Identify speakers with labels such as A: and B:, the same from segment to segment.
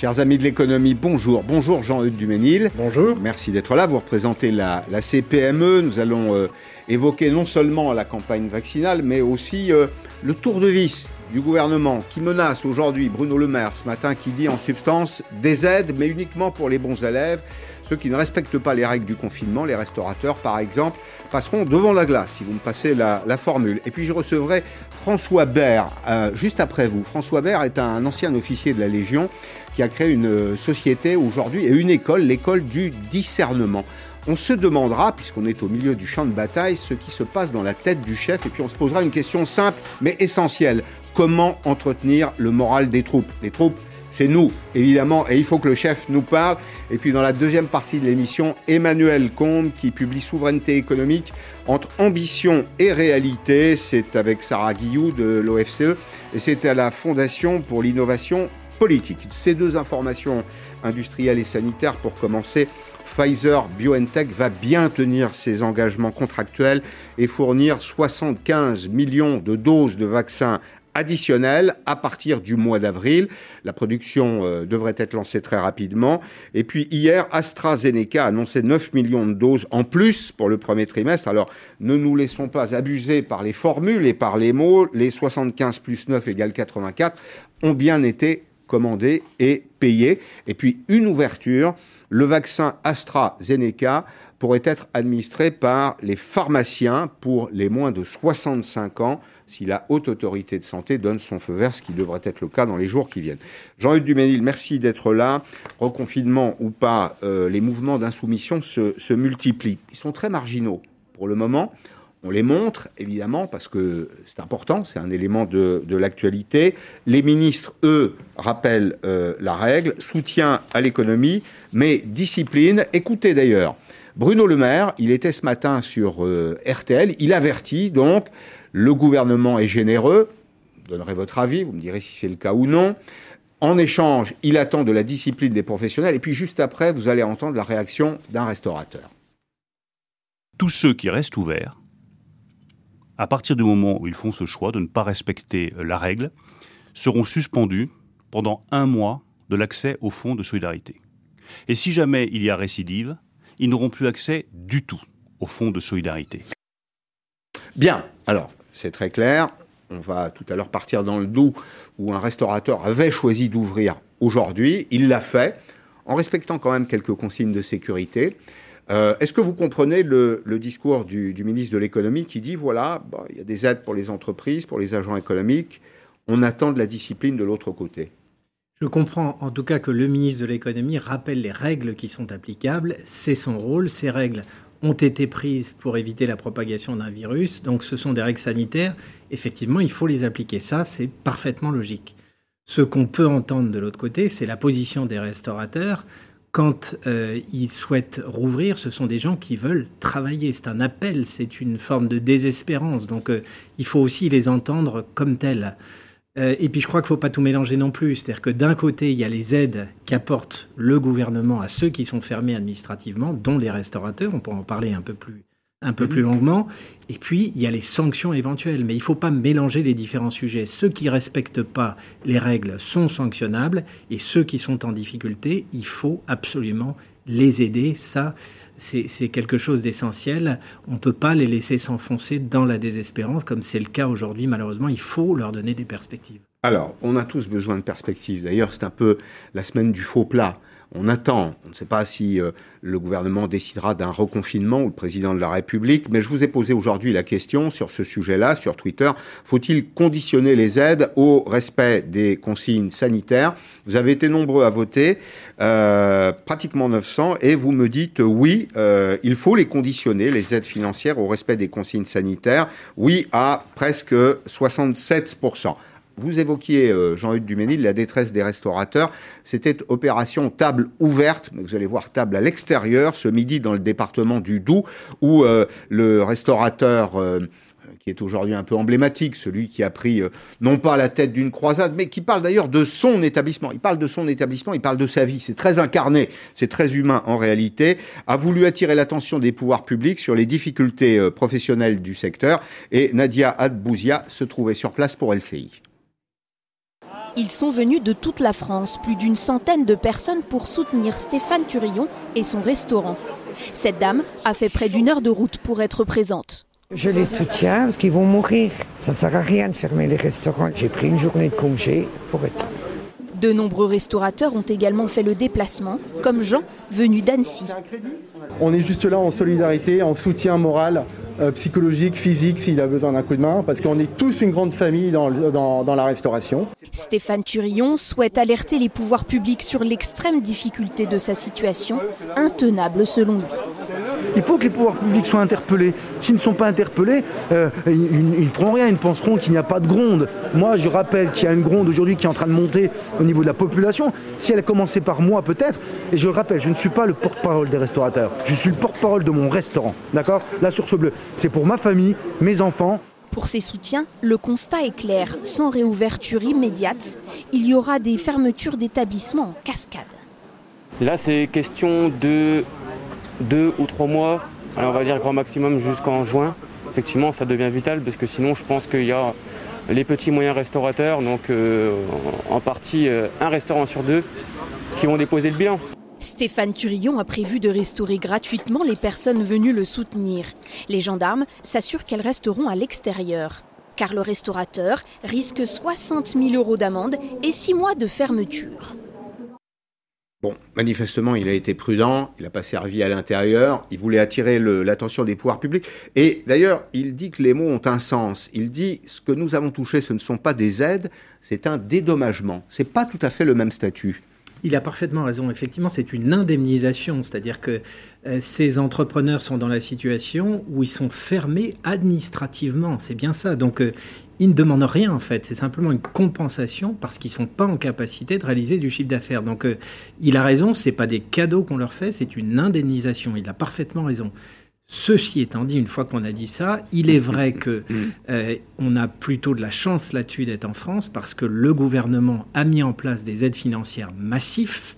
A: Chers amis de l'économie, bonjour. Bonjour Jean-Eudes Duménil.
B: Bonjour.
A: Merci d'être là. Vous représentez la, la CPME. Nous allons euh, évoquer non seulement la campagne vaccinale, mais aussi euh, le tour de vis du gouvernement qui menace aujourd'hui Bruno Le Maire ce matin qui dit en substance des aides, mais uniquement pour les bons élèves. Ceux qui ne respectent pas les règles du confinement, les restaurateurs par exemple, passeront devant la glace, si vous me passez la, la formule. Et puis je recevrai François Baird euh, juste après vous. François Baird est un ancien officier de la Légion a créé une société aujourd'hui et une école, l'école du discernement. On se demandera, puisqu'on est au milieu du champ de bataille, ce qui se passe dans la tête du chef, et puis on se posera une question simple mais essentielle. Comment entretenir le moral des troupes? Les troupes, c'est nous, évidemment, et il faut que le chef nous parle. Et puis dans la deuxième partie de l'émission, Emmanuel Combe qui publie Souveraineté économique entre ambition et réalité. C'est avec Sarah Guillou de l'OFCE et c'est à la Fondation pour l'innovation Ces deux informations industrielles et sanitaires pour commencer. Pfizer BioNTech va bien tenir ses engagements contractuels et fournir 75 millions de doses de vaccins additionnel à partir du mois d'avril. La production euh, devrait être lancée très rapidement. Et puis hier, AstraZeneca a annoncé 9 millions de doses en plus pour le premier trimestre. Alors ne nous laissons pas abuser par les formules et par les mots. Les 75 plus 9 égale 84 ont bien été commandés et payés. Et puis une ouverture, le vaccin AstraZeneca pourrait être administré par les pharmaciens pour les moins de 65 ans si la haute autorité de santé donne son feu vert, ce qui devrait être le cas dans les jours qui viennent. Jean-Hugues Duménil, merci d'être là. Reconfinement ou pas, euh, les mouvements d'insoumission se multiplient. Ils sont très marginaux pour le moment. On les montre, évidemment, parce que c'est important, c'est un élément de, l'actualité. Les ministres, eux, rappellent euh, la règle, soutien à l'économie, mais discipline. Écoutez d'ailleurs, Bruno Le Maire, il était ce matin sur euh, RTL, il avertit donc le gouvernement est généreux, vous donnerez votre avis, vous me direz si c'est le cas ou non. En échange, il attend de la discipline des professionnels. Et puis juste après, vous allez entendre la réaction d'un restaurateur.
C: Tous ceux qui restent ouverts, à partir du moment où ils font ce choix de ne pas respecter la règle, seront suspendus pendant un mois de l'accès au fonds de solidarité. Et si jamais il y a récidive, ils n'auront plus accès du tout au fonds de solidarité.
A: Bien, alors c'est très clair. On va tout à l'heure partir dans le Doubs où un restaurateur avait choisi d'ouvrir aujourd'hui. Il l'a fait en respectant quand même quelques consignes de sécurité. Euh, Est-ce que vous comprenez le, discours du, ministre de l'économie qui dit voilà, il y a des aides pour les entreprises, pour les agents économiques, on attend de la discipline de l'autre côté
B: je comprends en tout cas que le ministre de l'économie rappelle les règles qui sont applicables. C'est son rôle. Ces règles ont été prises pour éviter la propagation d'un virus. Donc ce sont des règles sanitaires. Effectivement, il faut les appliquer. Ça, c'est parfaitement logique. Ce qu'on peut entendre de l'autre côté, c'est la position des restaurateurs. Quand euh, ils souhaitent rouvrir, ce sont des gens qui veulent travailler. C'est un appel, c'est une forme de désespérance. Donc euh, il faut aussi les entendre comme tels. Euh, et puis je crois qu'il ne faut pas tout mélanger non plus. C'est-à-dire que d'un côté, il y a les aides qu'apporte le gouvernement à ceux qui sont fermés administrativement, dont les restaurateurs, on pourra en parler un peu plus, un peu plus longuement. Et puis, il y a les sanctions éventuelles. Mais il ne faut pas mélanger les différents sujets. Ceux qui ne respectent pas les règles sont sanctionnables. Et ceux qui sont en difficulté, il faut absolument les aider. Ça, c'est quelque chose d'essentiel. On ne peut pas les laisser s'enfoncer dans la désespérance, comme c'est le cas aujourd'hui, malheureusement. Il faut leur donner des perspectives.
A: Alors, on a tous besoin de perspectives. D'ailleurs, c'est un peu la semaine du faux plat. On attend. On ne sait pas si euh, le gouvernement décidera d'un reconfinement ou le président de la République, mais je vous ai posé aujourd'hui la question sur ce sujet-là, sur Twitter. Faut-il conditionner les aides au respect des consignes sanitaires? Vous avez été nombreux à voter, euh, pratiquement 900, et vous me dites oui, euh, il faut les conditionner, les aides financières, au respect des consignes sanitaires. Oui à presque 67%. Vous évoquiez, euh, Jean-Hugues Duménil, la détresse des restaurateurs. C'était opération table ouverte, mais vous allez voir table à l'extérieur, ce midi dans le département du Doubs, où euh, le restaurateur... Euh, qui est aujourd'hui un peu emblématique, celui qui a pris non pas la tête d'une croisade, mais qui parle d'ailleurs de son établissement. Il parle de son établissement, il parle de sa vie. C'est très incarné, c'est très humain en réalité. A voulu attirer l'attention des pouvoirs publics sur les difficultés professionnelles du secteur. Et Nadia Adbouzia se trouvait sur place pour LCI.
D: Ils sont venus de toute la France, plus d'une centaine de personnes pour soutenir Stéphane Turillon et son restaurant. Cette dame a fait près d'une heure de route pour être présente.
E: Je les soutiens parce qu'ils vont mourir. Ça ne sert à rien de fermer les restaurants. J'ai pris une journée de congé pour être
D: de nombreux restaurateurs ont également fait le déplacement, comme Jean, venu d'Annecy.
F: On est juste là en solidarité, en soutien moral, euh, psychologique, physique, s'il a besoin d'un coup de main, parce qu'on est tous une grande famille dans, dans la restauration.
D: Stéphane Turillon souhaite alerter les pouvoirs publics sur l'extrême difficulté de sa situation, intenable selon lui.
G: Il faut que les pouvoirs publics soient interpellés. S'ils ne sont pas interpellés, euh, ils ne feront rien, ils penseront qu'il n'y a pas de gronde. Moi, je rappelle qu'il y a une gronde aujourd'hui qui est en train de monter au niveau de la population. Si elle a commencé par moi, peut-être, et je le rappelle, je ne suis pas le porte-parole des restaurateurs, je suis le porte-parole de mon restaurant. D'accord? Là, sur ce bleu, c'est pour ma famille, mes enfants,
D: pour ces soutiens, le constat est clair. Sans réouverture immédiate, il y aura des fermetures d'établissements en cascade.
H: Là, c'est question de deux ou trois mois, on va dire grand maximum jusqu'en juin. Effectivement, ça devient vital parce que sinon, je pense qu'il y a les petits moyens restaurateurs, donc euh, en partie euh, un restaurant sur deux, qui vont déposer le bilan.
D: Stéphane Turillon a prévu de restaurer gratuitement les personnes venues le soutenir. Les gendarmes s'assurent qu'elles resteront à l'extérieur. Car le restaurateur risque 60 000 euros d'amende et 6 mois de fermeture.
A: Bon, manifestement, il a été prudent, il n'a pas servi à l'intérieur, il voulait attirer l'attention des pouvoirs publics. Et d'ailleurs, il dit que les mots ont un sens. Il dit ce que nous avons touché, ce ne sont pas des aides, c'est un dédommagement. C'est pas tout à fait le même statut.
B: Il a parfaitement raison. Effectivement, c'est une indemnisation, c'est-à-dire que euh, ces entrepreneurs sont dans la situation où ils sont fermés administrativement. C'est bien ça. Donc, euh, ils ne demandent rien en fait. C'est simplement une compensation parce qu'ils sont pas en capacité de réaliser du chiffre d'affaires. Donc, euh, il a raison. C'est pas des cadeaux qu'on leur fait, c'est une indemnisation. Il a parfaitement raison. Ceci étant dit, une fois qu'on a dit ça, il est vrai que mm. euh, on a plutôt de la chance là-dessus d'être en France parce que le gouvernement a mis en place des aides financières massives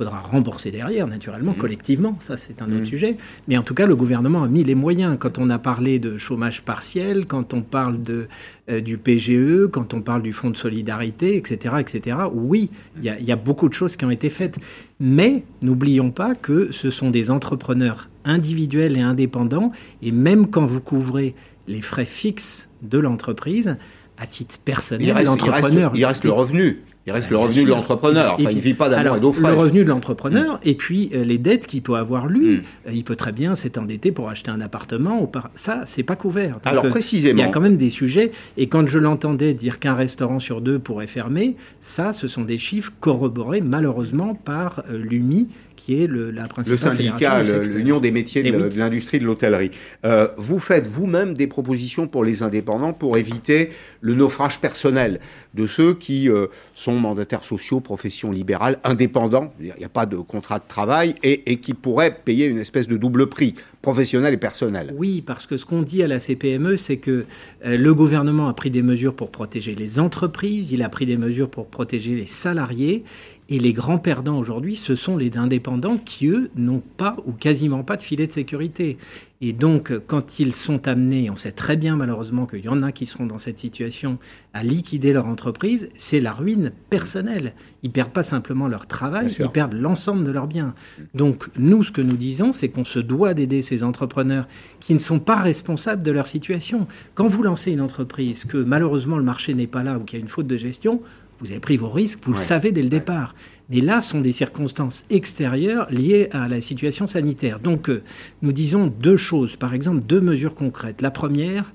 B: faudra rembourser derrière, naturellement, mmh. collectivement, ça c'est un autre mmh. sujet. Mais en tout cas, le gouvernement a mis les moyens. Quand on a parlé de chômage partiel, quand on parle de, euh, du PGE, quand on parle du Fonds de solidarité, etc., etc., oui, il y, y, a beaucoup de choses qui ont été faites. Mais n'oublions pas que ce sont des entrepreneurs individuels et indépendants, et même quand vous couvrez les frais fixes de l'entreprise, à titre personnel,
A: l'entrepreneur... il reste le revenu. Il reste le revenu de l'entrepreneur. Enfin, il ne vit pas d'amour et d'eau.
B: Le revenu de l'entrepreneur, mm. et puis euh, les dettes qu'il peut avoir lui. Mm. Euh, il peut très bien s'être endetté pour acheter un appartement. Ou par... Ça, c'est pas couvert.
A: Alors, euh, précisément.
B: Il y a quand même des sujets. Et quand je l'entendais dire qu'un restaurant sur deux pourrait fermer, ça, ce sont des chiffres corroborés malheureusement par l'UMI qui est le, la principale
A: Le syndicat, l'Union des métiers de, l'industrie de l'hôtellerie. Euh, vous faites vous-même des propositions pour les indépendants pour éviter le naufrage personnel de ceux qui euh, sont mandataires sociaux, professions libérales, indépendants, il n'y a pas de contrat de travail, et, et qui pourraient payer une espèce de double prix professionnel et personnel.
B: Oui, parce que ce qu'on dit à la CPME, c'est que euh, le gouvernement a pris des mesures pour protéger les entreprises, il a pris des mesures pour protéger les salariés, et les grands perdants aujourd'hui, ce sont les indépendants qui, eux, n'ont pas ou quasiment pas de filet de sécurité. Et donc, quand ils sont amenés, on sait très bien malheureusement qu'il y en a qui seront dans cette situation, à liquider leur entreprise, c'est la ruine personnelle. Ils perdent pas simplement leur travail, ils perdent l'ensemble de leurs biens. Donc, nous, ce que nous disons, c'est qu'on se doit d'aider ces entrepreneurs qui ne sont pas responsables de leur situation. Quand vous lancez une entreprise, que malheureusement le marché n'est pas là ou qu'il y a une faute de gestion, vous avez pris vos risques, vous le savez dès le départ. Mais là, sont des circonstances extérieures liées à la situation sanitaire. Donc, euh, nous disons deux choses. Par exemple, deux mesures concrètes. La première,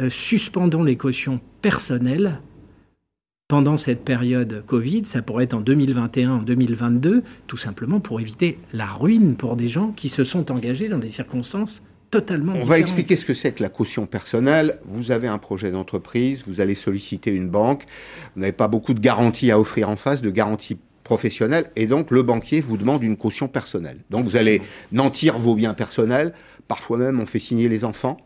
B: euh, suspendons les cautions personnelles pendant cette période Covid, ça pourrait être en 2021, en 2022, tout simplement pour éviter la ruine pour des gens qui se sont engagés dans des circonstances totalement
A: On va expliquer ce que c'est que la caution personnelle. Vous avez un projet d'entreprise, vous allez solliciter une banque, vous n'avez pas beaucoup de garanties à offrir en face, de garanties professionnelles, et donc le banquier vous demande une caution personnelle. Donc vous allez nantir vos biens personnels, parfois même on fait signer les enfants.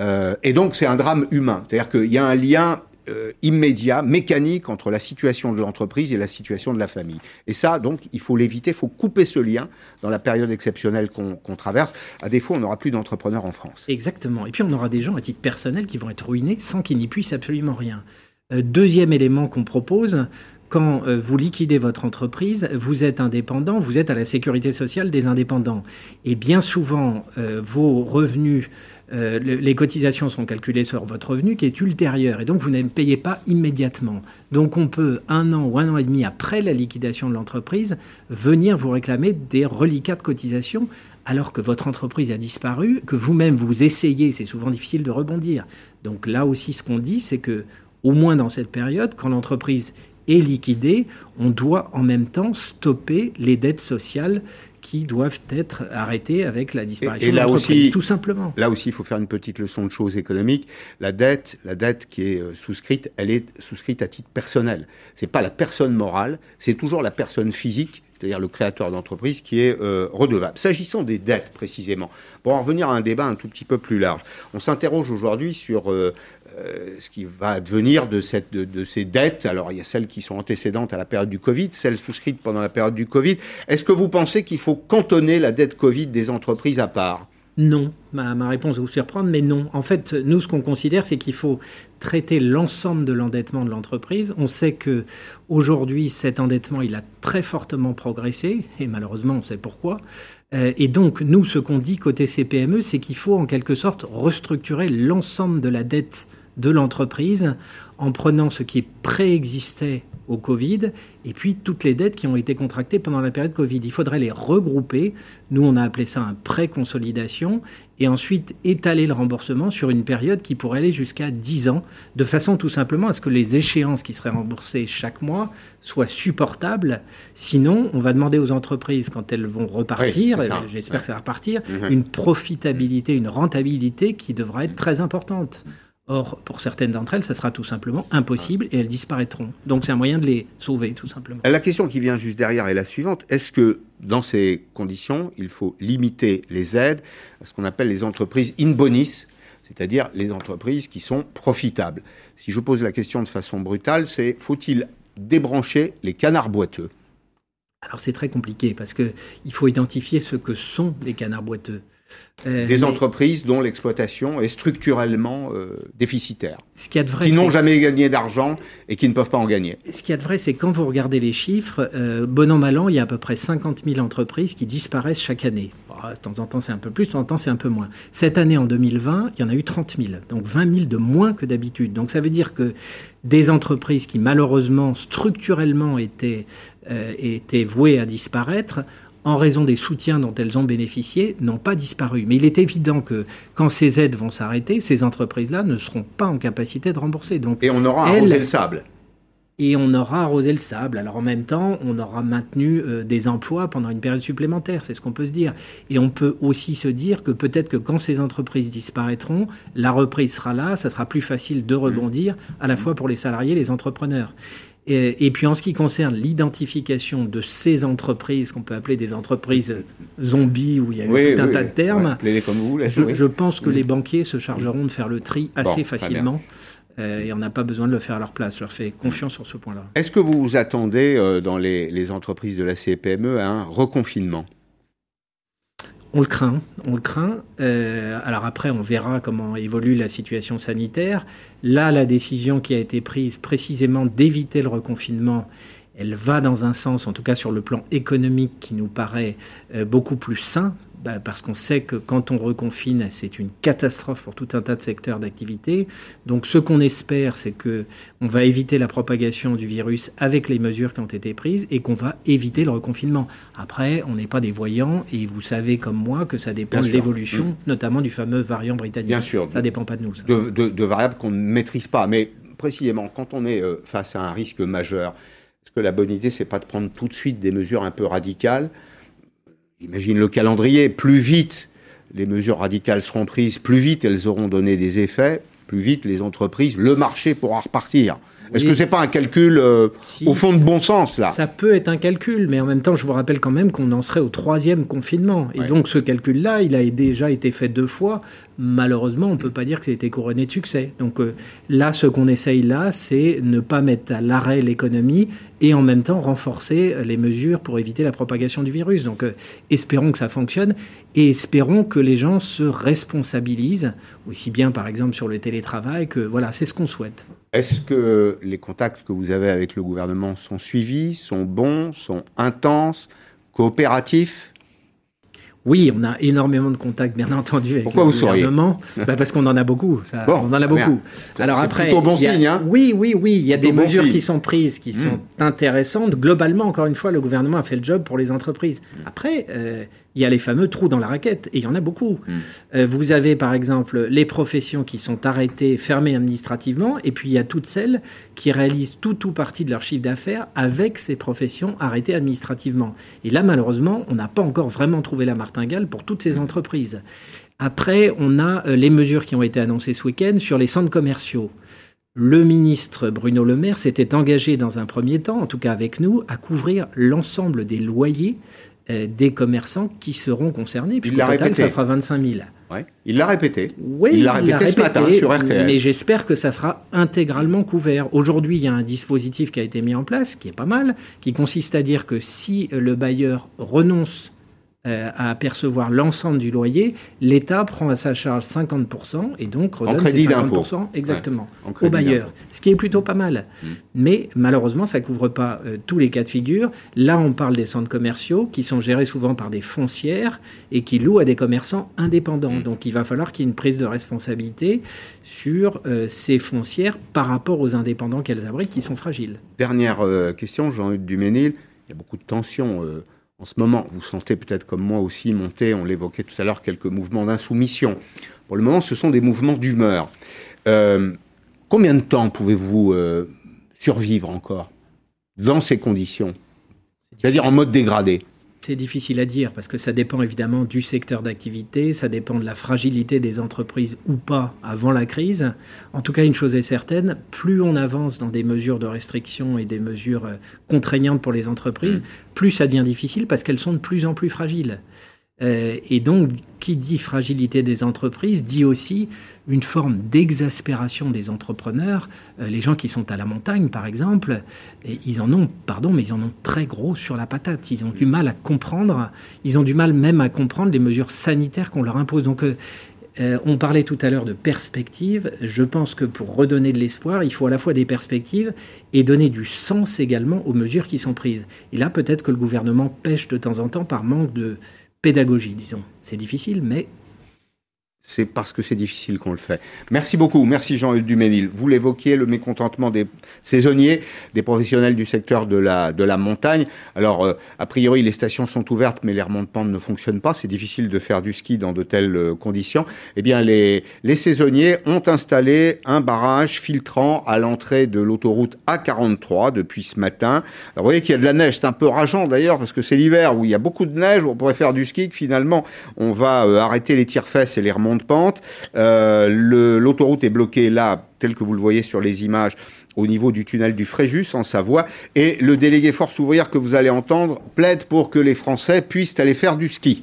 A: Euh, et donc c'est un drame humain, c'est-à-dire qu'il y a un lien euh, immédiat, mécanique entre la situation de l'entreprise et la situation de la famille. Et ça, donc, il faut l'éviter, il faut couper ce lien dans la période exceptionnelle qu'on traverse. À défaut, on n'aura plus d'entrepreneurs en France.
B: Exactement. Et puis, on aura des gens à titre personnel qui vont être ruinés sans qu'ils n'y puissent absolument rien. deuxième élément qu'on propose, quand vous liquidez votre entreprise, vous êtes indépendant, vous êtes à la sécurité sociale des indépendants. Et bien souvent, vos revenus euh, les cotisations sont calculées sur votre revenu qui est ultérieur et donc vous ne payez pas immédiatement. Donc on peut, un an ou un an et demi après la liquidation de l'entreprise, venir vous réclamer des reliquats de cotisation alors que votre entreprise a disparu, que vous-même vous essayez, c'est souvent difficile de rebondir. Donc là aussi ce qu'on dit, c'est que au moins dans cette période, quand l'entreprise est liquidée, on doit en même temps stopper les dettes sociales qui doivent être arrêtés avec la disparition de l'entreprise, tout simplement.
A: Là aussi, il faut faire une petite leçon de choses économiques. La dette, la dette qui est euh, souscrite, elle est souscrite à titre personnel. C'est pas la personne morale, c'est toujours la personne physique c'est-à-dire le créateur d'entreprise, qui est euh, redevable. S'agissant des dettes précisément, pour en revenir à un débat un tout petit peu plus large, on s'interroge aujourd'hui sur euh, euh, ce qui va advenir de, cette, de, ces dettes. Alors, il y a celles qui sont antécédentes à la période du Covid, celles souscrites pendant la période du Covid. Est-ce que vous pensez qu'il faut cantonner la dette Covid des entreprises à part?
B: Non, ma, ma, réponse va vous surprendre, mais non. En fait, nous, ce qu'on considère, c'est qu'il faut traiter l'ensemble de l'endettement de l'entreprise. On sait que aujourd'hui, cet endettement, il a très fortement progressé, et malheureusement, on sait pourquoi. Euh, et donc, nous, ce qu'on dit côté CPME, c'est qu'il faut en quelque sorte restructurer l'ensemble de la dette de l'entreprise en prenant ce qui préexistait au Covid et puis toutes les dettes qui ont été contractées pendant la période Covid. Il faudrait les regrouper. Nous, on a appelé ça un pré-consolidation et ensuite étaler le remboursement sur une période qui pourrait aller jusqu'à 10 ans, de façon tout simplement à ce que les échéances qui seraient remboursées chaque mois soient supportables. Sinon, on va demander aux entreprises, quand elles vont repartir, j'espère que ça va repartir, une profitabilité, une rentabilité qui devra être très importante. Or, pour certaines d'entre elles, ça sera tout simplement impossible et elles disparaîtront. Donc c'est un moyen de les sauver, tout simplement.
A: La question qui vient juste derrière est la suivante. Est-ce que dans ces conditions, il faut limiter les aides à ce qu'on appelle les entreprises in bonis, c'est-à-dire les entreprises qui sont profitables? Si je pose la question de façon brutale, c'est faut-il débrancher les canards boiteux?
B: Alors c'est très compliqué parce qu'il faut identifier ce que sont les canards boiteux.
A: Euh, des entreprises dont l'exploitation est structurellement euh, déficitaire.
B: Ce qui,
A: vrai, qui n'ont jamais gagné d'argent et qui ne peuvent pas en gagner.
B: Ce qui est vrai, c'est quand vous regardez les chiffres, euh, bon an, mal an, il y a à peu près 50 000 entreprises qui disparaissent chaque année. de temps en temps, c'est un peu plus, de temps en temps, c'est un peu moins. Cette année, en 2020, il y en a eu 30 000, donc 20 000 de moins que d'habitude. Donc ça veut dire que des entreprises qui, malheureusement, structurellement étaient, étaient vouées à disparaître, en raison des soutiens dont elles ont bénéficié, n'ont pas disparu. Mais il est évident que quand ces aides vont s'arrêter, ces entreprises-là ne seront pas en capacité de rembourser. Donc,
A: et on aura arrosé le sable.
B: Et on aura arrosé le sable. Alors en même temps, on aura maintenu euh, des emplois pendant une période supplémentaire, c'est ce qu'on peut se dire. Et on peut aussi se dire que peut-être que quand ces entreprises disparaîtront, la reprise sera là, ça sera plus facile de rebondir, à la fois pour les salariés et les entrepreneurs. Et, puis en ce qui concerne l'identification de ces entreprises, qu'on peut appeler des entreprises zombies, où il y a eu tout un tas de termes,
A: comme vous,
B: je, pense que les banquiers se chargeront de faire le tri assez facilement. Euh, et on n'a pas besoin de le faire à leur place. Je leur fais confiance sur ce point-là.
A: Est-ce que vous attendez euh, dans les, les, entreprises de la CPME un reconfinement?
B: On le craint, on le craint. Euh, alors après, on verra comment évolue la situation sanitaire. Là, la décision qui a été prise précisément d'éviter le reconfinement, elle va dans un sens, en tout cas sur le plan économique, qui nous paraît euh, beaucoup plus sain, bah, parce qu'on sait que quand on reconfine, c'est une catastrophe pour tout un tas de secteurs d'activité. Donc ce qu'on espère, c'est que on va éviter la propagation du virus avec les mesures qui ont été prises et qu'on va éviter le reconfinement. Après, on n'est pas des voyants et vous savez comme moi que ça dépend de l'évolution, mm. notamment du fameux variant britannique.
A: Bien sûr.
B: Ça dépend pas de nous.
A: De, variables qu'on ne maîtrise pas. Mais précisément, quand on est euh, face à un risque majeur, est-ce que la bonne idée, c'est pas de prendre tout de suite des mesures un peu radicales Imagine le calendrier, plus vite les mesures radicales seront prises, plus vite elles auront donné des effets, plus vite les entreprises, le marché pourra repartir. Est-ce que c'est pas un calcul euh, au fond de bon sens là
B: Ça peut être un calcul, mais en même temps, je vous rappelle quand même qu'on en serait au troisième confinement. Et donc ce calcul-là, il a déjà été fait deux fois. malheureusement, on ne peut pas dire que c'était couronné de succès. Donc euh, là, ce qu'on essaye là, c'est ne pas mettre à l'arrêt l'économie et en même temps renforcer les mesures pour éviter la propagation du virus. Donc euh, espérons que ça fonctionne et espérons que les gens se responsabilisent, aussi bien par exemple sur le télétravail, que voilà, c'est ce qu'on souhaite.
A: Est-ce que les contacts que vous avez avec le gouvernement sont suivis, sont bons, sont intenses, coopératifs?
B: Oui, on a énormément de contacts, bien entendu, avec
A: Pourquoi
B: le
A: vous
B: gouvernement. bah parce qu'on en a beaucoup. Ça,
A: bon,
B: on en a beaucoup.
A: Alors après, plutôt bon signe. Hein
B: oui, oui, oui. Il y a des mesures qui sont prises, qui sont hmm. intéressantes. Globalement, encore une fois, le gouvernement a fait le job pour les entreprises. Après, euh, il y a les fameux trous dans la raquette, et il y en a beaucoup. Hmm. Euh, vous avez par exemple les professions qui sont arrêtées, fermées administrativement, et puis il y a toutes celles qui réalisent tout ou partie de leur chiffre d'affaires avec ces professions arrêtées administrativement. Et là, malheureusement, on n'a pas encore vraiment trouvé la martingale pour toutes ces entreprises. Après, on a euh, les mesures qui ont été annoncées ce week-end sur les centres commerciaux. Le ministre Bruno Le Maire s'était engagé dans un premier temps, en tout cas avec nous, à couvrir l'ensemble des loyers euh, des commerçants qui seront concernés.
A: Puis il l'a répété.
B: ça fera 25 000.
A: Il l'a répété.
B: Oui, il l'a répété, ce matin sur RTL. Mais j'espère que ça sera intégralement couvert. Aujourd'hui, il y a un dispositif qui a été mis en place, qui est pas mal, qui consiste à dire que si le bailleur renonce euh, à percevoir l'ensemble du loyer, l'État prend à sa charge 50% et donc redonne ces 50% exactement au bailleur, ce qui est plutôt pas mal. Mmh. Mais malheureusement, ça ne couvre pas euh, tous les cas de figure. Là, on parle des centres commerciaux qui sont gérés souvent par des foncières et qui louent à des commerçants indépendants. Mmh. Donc il va falloir qu'il y ait une prise de responsabilité sur euh, ces foncières par rapport aux indépendants qu'elles abritent qui sont fragiles.
A: Dernière question, Jean-Hugues Duménil. Il y a beaucoup de tensions en ce moment, vous sentez peut-être comme moi aussi monter, on l'évoquait tout à l'heure, quelques mouvements d'insoumission. Pour le moment, ce sont des mouvements d'humeur. Euh, combien de temps pouvez-vous euh, survivre encore dans ces conditions? C'est-à-dire en mode dégradé?
B: C'est difficile à dire parce que ça dépend évidemment du secteur d'activité, ça dépend de la fragilité des entreprises ou pas avant la crise. En tout cas, une chose est certaine, plus on avance dans des mesures de restriction et des mesures euh, contraignantes pour les entreprises, mmh. plus ça devient difficile parce qu'elles sont de plus en plus fragiles. Euh, et donc, qui dit fragilité des entreprises dit aussi une forme d'exaspération des entrepreneurs. Euh, les gens qui sont à la montagne, par exemple, ils en ont, pardon, mais ils en ont très gros sur la patate. Ils ont du mal à comprendre. Ils ont du mal même à comprendre les mesures sanitaires qu'on leur impose. Donc, euh, on parlait tout à l'heure de perspectives. Je pense que pour redonner de l'espoir, il faut à la fois des perspectives et donner du sens également aux mesures qui sont prises. Et là, peut-être que le gouvernement pêche de temps en temps par manque de, pédagogie, disons. C'est difficile, mais
A: c'est parce que c'est difficile qu'on le fait. Merci beaucoup. Merci Jean-Hugues Duménil. Vous l'évoquiez, le mécontentement des saisonniers, des professionnels du secteur de la, de la montagne. Alors, euh, a priori, les stations sont ouvertes, mais les remontes pentes ne fonctionnent pas. C'est difficile de faire du ski dans de telles euh, conditions. Eh bien, les, les saisonniers ont installé un barrage filtrant à l'entrée de l'autoroute A43 depuis ce matin. Alors, vous voyez qu'il y a de la neige. C'est un peu rageant d'ailleurs, parce que c'est l'hiver où il y a beaucoup de neige, où on pourrait faire du ski, que finalement, on va euh, arrêter les tire-fesses et les remontes de pente. Euh, l'autoroute est bloquée là, tel que vous le voyez sur les images, au niveau du tunnel du Fréjus en Savoie. Et le délégué Force ouvrière que vous allez entendre plaide pour que les Français puissent aller faire du ski.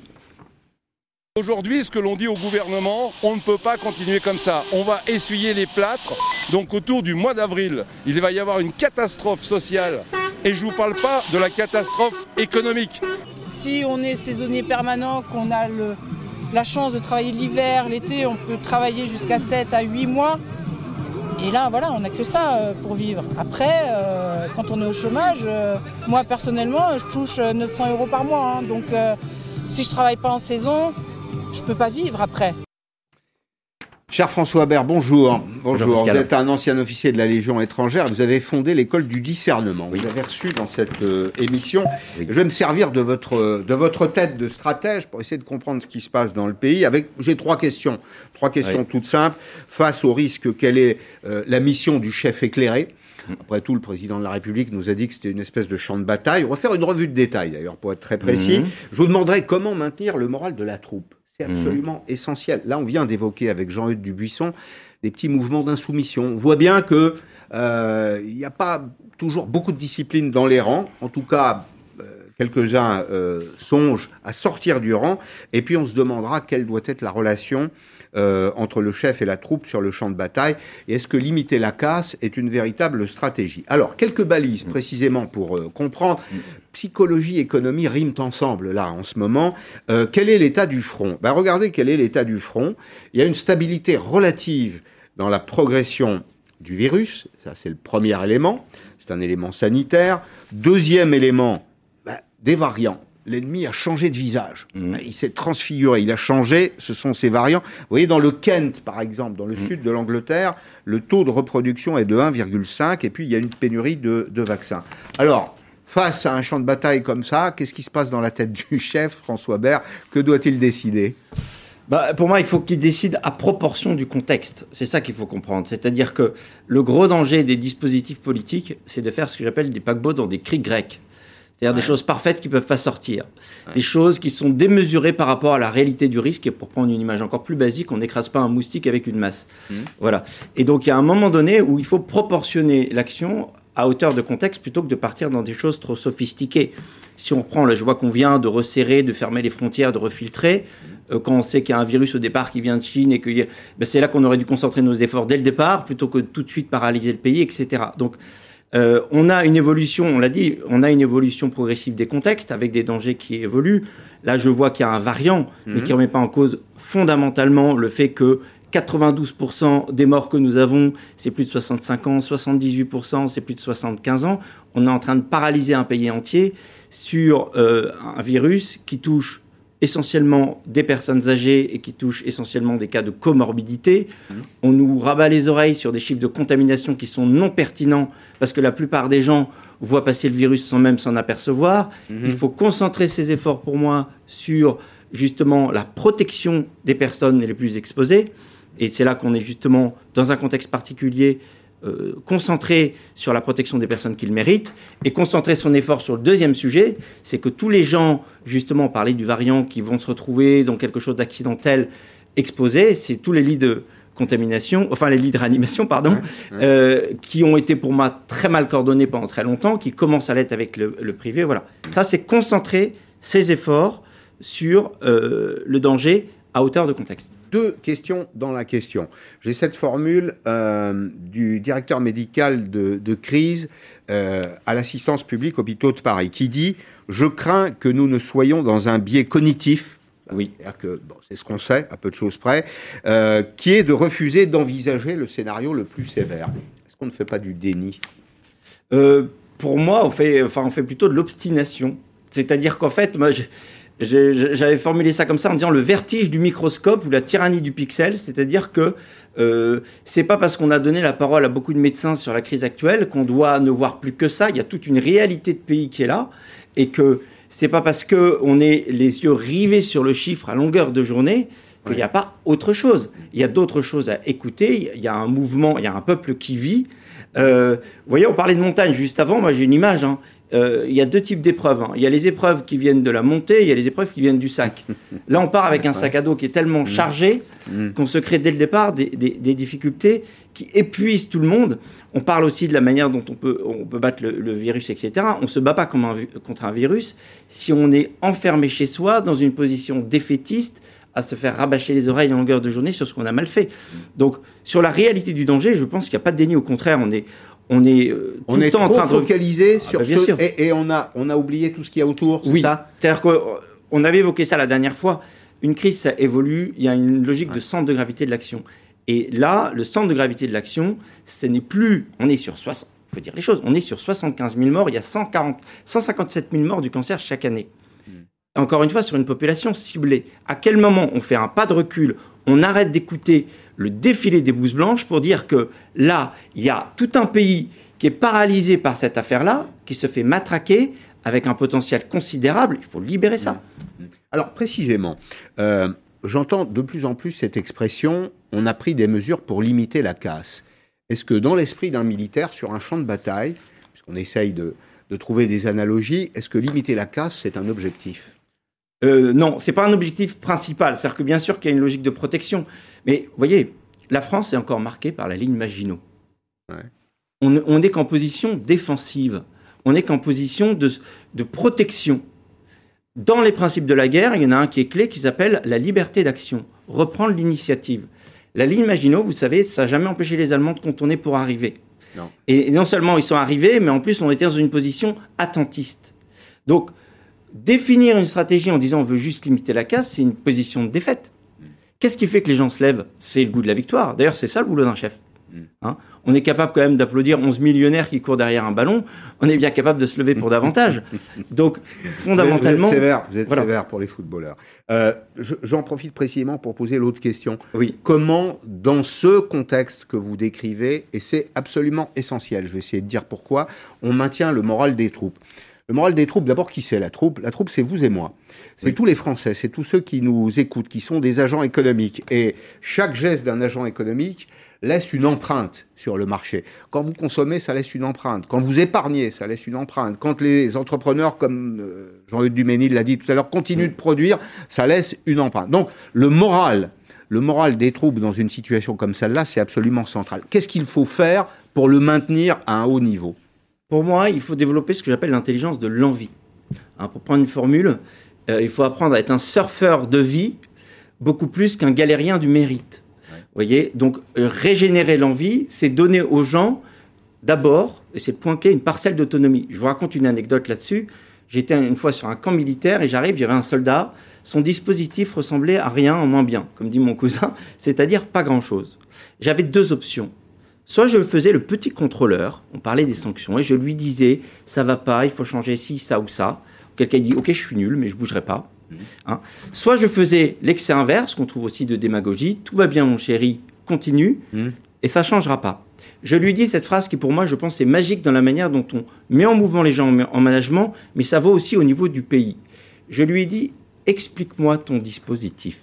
I: Aujourd'hui, ce que l'on dit au gouvernement, on ne peut pas continuer comme ça. On va essuyer les plâtres. Donc autour du mois d'avril, il va y avoir une catastrophe sociale. Et je ne vous parle pas de la catastrophe économique.
J: Si on est saisonnier permanent, qu'on a le, la chance de travailler l'hiver, l'été, on peut travailler jusqu'à 7 à 8 mois. Et là, voilà, on n'a que ça euh, pour vivre. Après, euh, quand on est au chômage, euh, moi personnellement, je touche 900 euros par mois. Hein. donc, si je ne travaille pas en saison, je ne peux pas vivre après.
A: Cher François Bert, bonjour. Bonjour. vous êtes un ancien officier de la Légion étrangère. Vous avez fondé l'école du discernement. Vous avez reçu dans cette euh, émission. Je vais me servir de votre, de votre tête de stratège pour essayer de comprendre ce qui se passe dans le pays. Avec, j'ai trois questions. Trois questions toutes simples. Face au risque, quelle est euh, la mission du chef éclairé après tout, le président de la République nous a dit que c'était une espèce de champ de bataille. On va faire une revue de détail, d'ailleurs, pour être très précis. Mhm. Je vous demanderai comment maintenir le moral de la troupe. C'est mhm. absolument essentiel. Là, on vient d'évoquer avec Jean-Hugues Dubuisson des petits mouvements d'insoumission. On voit bien que euh, il n'y a pas toujours beaucoup de discipline dans les rangs. En tout cas, quelques-uns euh, songent à sortir du rang, et puis on se demandera quelle doit être la relation euh, entre le chef et la troupe sur le champ de bataille, et est-ce que limiter la casse est une véritable stratégie? Alors, quelques balises précisément pour euh, comprendre. Psychologie, économie riment ensemble là en ce moment. Euh, quel est l'état du front? Ben, Regardez quel est l'état du front. Il y a une stabilité relative dans la progression du virus, ça c'est le premier élément, c'est un élément sanitaire. Deuxième élément, ben, des variants l'ennemi a changé de visage. Mmh. Il s'est transfiguré, il a changé, ce sont ses variants. Vous voyez, dans le Kent, par exemple, dans le mmh. sud de l'Angleterre, le taux de reproduction est de 1,5 et puis il y a une pénurie de, de vaccins. Alors, face à un champ de bataille comme ça, qu'est-ce qui se passe dans la tête du chef, François Bert Que doit-il décider?
K: Bah, pour moi, il faut qu'il décide à proportion du contexte. C'est ça qu'il faut comprendre. C'est-à-dire que le gros danger des dispositifs politiques, c'est de faire ce que j'appelle des paquebots dans des cris grecs. C'est-à-dire des choses parfaites qui ne peuvent pas sortir. Des choses qui sont démesurées par rapport à la réalité du risque. Et pour prendre une image encore plus basique, on n'écrase pas un moustique avec une masse. Mmh. Voilà. Et donc, il y a un moment donné où il faut proportionner l'action à hauteur de contexte plutôt que de partir dans des choses trop sophistiquées. Si on reprend, là, je vois qu'on vient de resserrer, de fermer les frontières, de refiltrer. Euh, quand on sait qu'il y a un virus au départ qui vient de Chine et que ben, c'est là qu'on aurait dû concentrer nos efforts dès le départ plutôt que tout de suite paralyser le pays, etc. Donc, euh, on a une évolution, on l'a dit, on a une évolution progressive des contextes avec des dangers qui évoluent. Là, je vois qu'il y a un variant, mais mhm. qui ne remet pas en cause fondamentalement le fait que 92% des morts que nous avons, c'est plus de 65 ans, 78%, c'est plus de 75 ans. On est en train de paralyser un pays entier sur euh, un virus qui touche essentiellement des personnes âgées et qui touchent essentiellement des cas de comorbidité. Mmh. On nous rabat les oreilles sur des chiffres de contamination qui sont non pertinents parce que la plupart des gens voient passer le virus sans même s'en apercevoir. Mmh. Il faut concentrer ses efforts pour moi sur justement la protection des personnes les plus exposées. Et c'est là qu'on est justement dans un contexte particulier euh, concentrer sur la protection des personnes qu'il mérite et concentrer son effort sur le deuxième sujet, c'est que tous les gens, justement, parler du variant qui vont se retrouver dans quelque chose d'accidentel exposé, c'est tous les lits de contamination, enfin les lits de réanimation, pardon, euh, qui ont été pour moi très mal coordonnés pendant très longtemps, qui commencent à l'être avec le, privé. Voilà. Ça, c'est concentrer ses efforts sur euh, le danger à hauteur de contexte
A: deux questions dans la question. J'ai cette formule euh, du directeur médical de, crise euh, à l'assistance publique hôpitaux de Paris qui dit Je crains que nous ne soyons dans un biais cognitif. Oui, que c'est ce qu'on sait, à peu de choses près, euh, qui est de refuser d'envisager le scénario le plus sévère. Est-ce qu'on ne fait pas du déni?
K: Pour moi, on fait, enfin, on fait plutôt de l'obstination. C'est-à-dire qu'en fait, moi, j'avais formulé ça comme ça en disant le vertige du microscope ou la tyrannie du pixel, c'est-à-dire que euh, c'est pas parce qu'on a donné la parole à beaucoup de médecins sur la crise actuelle qu'on doit ne voir plus que ça. Il y a toute une réalité de pays qui est là et que c'est pas parce que on est les yeux rivés sur le chiffre à longueur de journée qu'il n'y a pas autre chose. Il y a d'autres choses à écouter. Il y a un mouvement, il y a un peuple qui vit. Euh, vous voyez, on parlait de montagne juste avant. Moi, j'ai une image. Hein. Euh, il y a deux types d'épreuves. Hein. Il y a les épreuves qui viennent de la montée, il y a les épreuves qui viennent du sac. Là, on part avec un sac à dos qui est tellement mm. chargé mm. qu'on se crée dès le départ des, difficultés qui épuisent tout le monde. On parle aussi de la manière dont on peut, on peut battre le, virus, etc. On ne se bat pas comme contre un virus si on est enfermé chez soi dans une position défaitiste à se faire rabâcher les oreilles en longueur de journée sur ce qu'on a mal fait. Donc, sur la réalité du danger, je pense qu'il n'y a pas de déni. Au contraire, on est, on est euh,
A: tout le temps en train de focaliser ah, sur bah, ce et, et, on a on a oublié tout ce qu'il y a autour, c'est
K: oui.
A: ça?
K: C'est-à-dire qu'on avait évoqué ça la dernière fois. Une crise, ça évolue. Il y a une logique de centre de gravité de l'action. Et là, le centre de gravité de l'action, ce n'est plus. On est sur 60. Faut dire les choses. On est sur 75 000 morts. Il y a 140, 157 000 morts du cancer chaque année. Encore une fois, sur une population ciblée. À quel moment on fait un pas de recul On arrête d'écouter le défilé des bouses blanches pour dire que là, il y a tout un pays qui est paralysé par cette affaire-là, qui se fait matraquer avec un potentiel considérable. Il faut libérer ça.
A: Alors précisément, euh, j'entends de plus en plus cette expression, on a pris des mesures pour limiter la casse. Est-ce que dans l'esprit d'un militaire sur un champ de bataille, puisqu'on essaye de, trouver des analogies, est-ce que limiter la casse, c'est un objectif?
K: Euh, non, c'est pas un objectif principal. C'est-à-dire que bien sûr qu'il y a une logique de protection, mais vous voyez, la France est encore marquée par la ligne Maginot. On n'est qu'en position défensive. On n'est qu'en position de, protection. Dans les principes de la guerre, il y en a un qui est clé qui s'appelle la liberté d'action, reprendre l'initiative. La ligne Maginot, vous savez, ça n'a jamais empêché les Allemands de contourner pour arriver.
A: Non.
K: Et non seulement ils sont arrivés, mais en plus on était dans une position attentiste. Donc, définir une stratégie en disant on veut juste limiter la casse, c'est une position de défaite. Qu'est-ce qui fait que les gens se lèvent? C'est le goût de la victoire. D'ailleurs, c'est ça le boulot d'un chef. Hein? On est capable quand même d'applaudir 11 millionnaires qui courent derrière un ballon. On est bien capable de se lever pour davantage. Donc, fondamentalement.
A: Vous êtes sévère, vous êtes
K: Voilà.
A: sévère pour les footballeurs. Euh, je- J'en profite précisément pour poser l'autre question.
K: Oui.
A: Comment, dans ce contexte que vous décrivez, et c'est absolument essentiel, je vais essayer de dire pourquoi, on maintient le moral des troupes? Le moral des troupes, d'abord, qui c'est la troupe? La troupe, c'est vous et moi. C'est tous les Français, c'est tous ceux qui nous écoutent, qui sont des agents économiques. Et chaque geste d'un agent économique laisse une empreinte sur le marché. Quand vous consommez, ça laisse une empreinte. Quand vous épargnez, ça laisse une empreinte. Quand les entrepreneurs, comme euh, Jean-Luc Duménil l'a dit tout à l'heure, continuent de produire, ça laisse une empreinte. Donc, le moral, le moral des troupes dans une situation comme celle-là, c'est absolument central. Qu'est-ce qu'il faut faire pour le maintenir à un haut niveau?
K: Pour moi, il faut développer ce que j'appelle l'intelligence de l'envie. Hein, pour prendre une formule, euh, il faut apprendre à être un surfeur de vie beaucoup plus qu'un galérien du mérite. Vous voyez Donc, euh, régénérer l'envie, c'est donner aux gens, d'abord, et c'est le point clé, une parcelle d'autonomie. Je vous raconte une anecdote là-dessus. J'étais une fois sur un camp militaire et j'arrive, il y avait un soldat. Son dispositif ressemblait à rien en moins bien, comme dit mon cousin, c'est-à-dire pas grand-chose. J'avais deux options. Soit je faisais le petit contrôleur, on parlait des sanctions, et je lui disais ça va pas, il faut changer ci, ça ou ça. Quelqu'un dit ok, je suis nul, mais je bougerai pas. Hein. Soit je faisais l'excès inverse, qu'on trouve aussi de démagogie tout va bien, mon chéri, continue, et ça changera pas. Je lui dis cette phrase qui, pour moi, je pense, est magique dans la manière dont on met en mouvement les gens en en management, mais ça vaut aussi au niveau du pays. Je lui ai dit explique-moi ton dispositif.